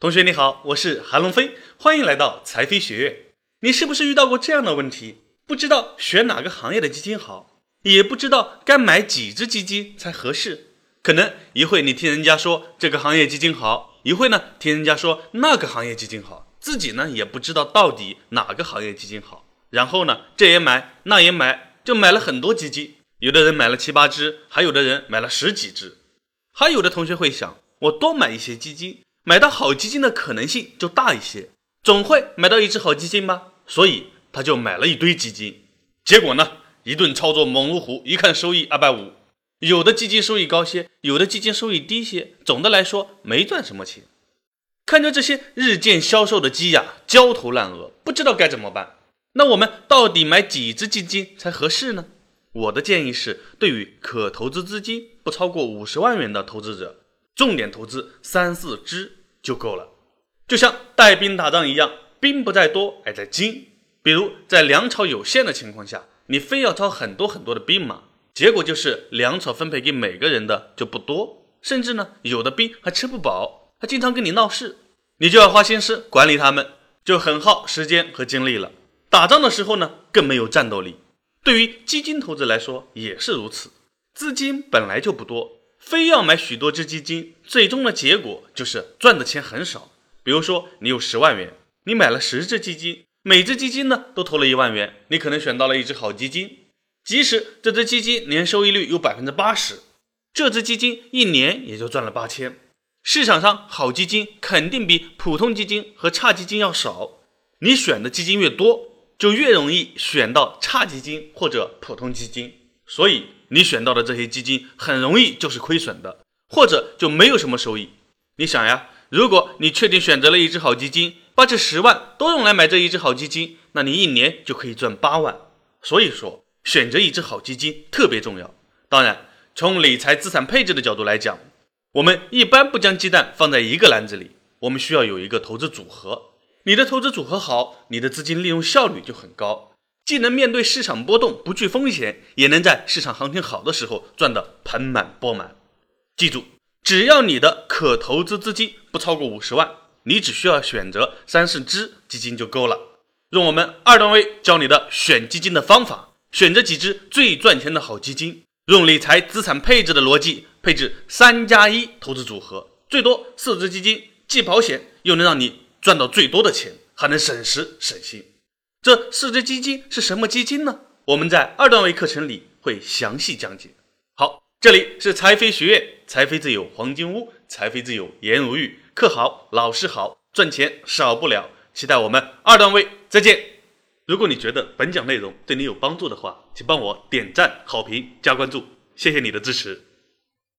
同学你好，我是韩龙飞，欢迎来到财飞学院。你是不是遇到过这样的问题？不知道选哪个行业的基金好，也不知道该买几只基金才合适。可能一会你听人家说这个行业基金好，一会呢听人家说那个行业基金好，自己呢也不知道到底哪个行业基金好。然后呢这也买那也买，就买了很多基金。有的人买了七八只，还有的人买了十几只。还有的同学会想，我多买一些基金。买到好基金的可能性就大一些，总会买到一只好基金吧，所以他就买了一堆基金。结果呢，一顿操作猛如虎，一看收益二百五，有的基金收益高些，有的基金收益低些，总的来说没赚什么钱。看着这些日渐消瘦的鸡呀，焦头烂额，不知道该怎么办。那我们到底买几只基金才合适呢？我的建议是，对于可投资资金不超过五十万元的投资者，重点投资三四只。就够了，就像带兵打仗一样，兵不在多，而在精。比如在粮草有限的情况下，你非要招很多很多的兵马，结果就是粮草分配给每个人的就不多，甚至呢，有的兵还吃不饱，还经常跟你闹事，你就要花心思管理他们，就很耗时间和精力了。打仗的时候呢，更没有战斗力。对于基金投资来说也是如此，资金本来就不多。非要买许多只基金，最终的结果就是赚的钱很少。比如说，你有十万元，你买了十只基金，每只基金呢都投了一万元，你可能选到了一只好基金。即使这只基金年收益率有百分之八十，这只基金一年也就赚了八千。市场上好基金肯定比普通基金和差基金要少，你选的基金越多，就越容易选到差基金或者普通基金。所以你选到的这些基金很容易就是亏损的，或者就没有什么收益。你想呀，如果你确定选择了一只好基金，把这十万都用来买这一只好基金，那你一年就可以赚八万。所以说，选择一只好基金特别重要。当然，从理财资产配置的角度来讲，我们一般不将鸡蛋放在一个篮子里，我们需要有一个投资组合。你的投资组合好，你的资金利用效率就很高。既能面对市场波动不惧风险，也能在市场行情好的时候赚得盆满钵满。记住，只要你的可投资资金不超过五十万，你只需要选择三四只基金就够了。用我们二段位教你的选基金的方法，选择几只最赚钱的好基金，用理财资产配置的逻辑配置三加一投资组合，最多四只基金，既保险又能让你赚到最多的钱，还能省时省心。这四只基金是什么基金呢？我们在二段位课程里会详细讲解。好，这里是财飞学院，财飞自有黄金屋，财飞自有颜如玉，课好，老师好，赚钱少不了。期待我们二段位再见。如果你觉得本讲内容对你有帮助的话，请帮我点赞、好评、加关注，谢谢你的支持。